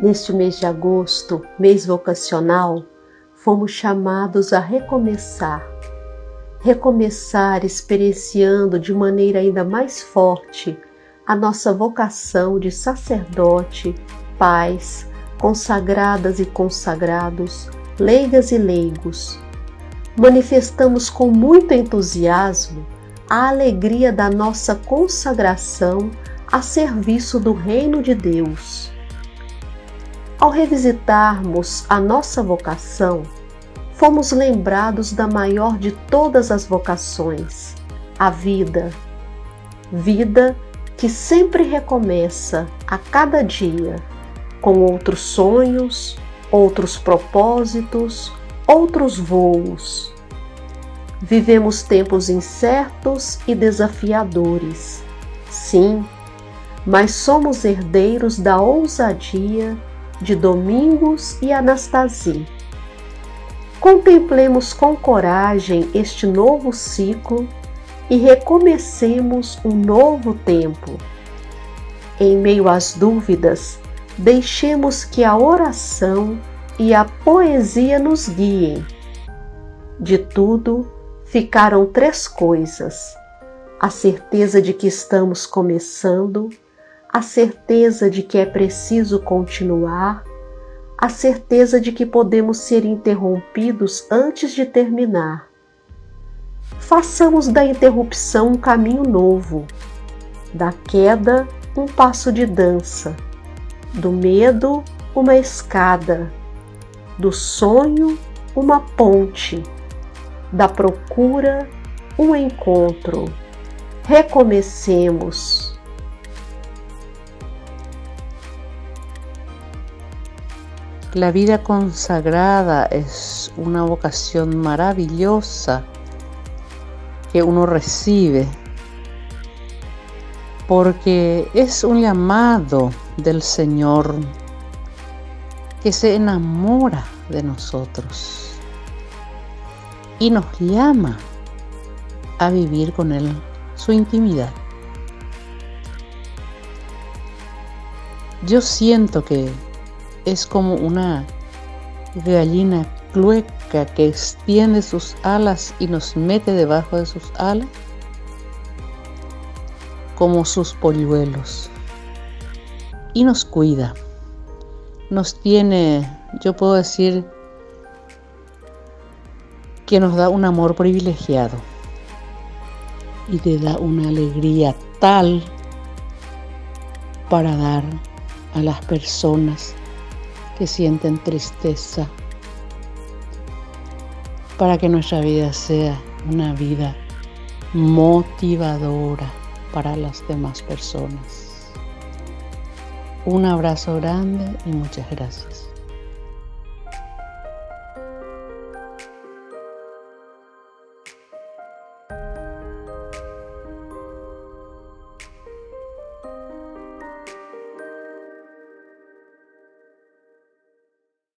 Neste mês de agosto, mês vocacional, fomos chamados a recomeçar. Recomeçar experienciando de maneira ainda mais forte a nossa vocação de sacerdote, pais, consagradas e consagrados, leigas e leigos. Manifestamos com muito entusiasmo a alegria da nossa consagração a serviço do Reino de Deus. Ao revisitarmos a nossa vocação, fomos lembrados da maior de todas as vocações, a vida. Vida que sempre recomeça a cada dia, com outros sonhos, outros propósitos, outros voos. Vivemos tempos incertos e desafiadores, sim, mas somos herdeiros da ousadia de Domingos e Anastasia. Contemplemos com coragem este novo ciclo e recomecemos um novo tempo. Em meio às dúvidas, deixemos que a oração e a poesia nos guiem. De tudo ficaram três coisas: a certeza de que estamos começando, a certeza de que é preciso continuar, a certeza de que podemos ser interrompidos antes de terminar. Façamos da interrupção um caminho novo, da queda um passo de dança, do medo uma escada, do sonho uma ponte, da procura um encontro. Recomecemos La vida consagrada es una vocación maravillosa que uno recibe porque es un llamado del Señor que se enamora de nosotros y nos llama a vivir con Él su intimidad. Yo siento que es como una gallina clueca que extiende sus alas y nos mete debajo de sus alas como sus polluelos y nos cuida. Nos tiene, yo puedo decir, que nos da un amor privilegiado y te da una alegría tal para dar a las personas que sienten tristeza, para que nuestra vida sea una vida motivadora para las demás personas. Un abrazo grande y muchas gracias.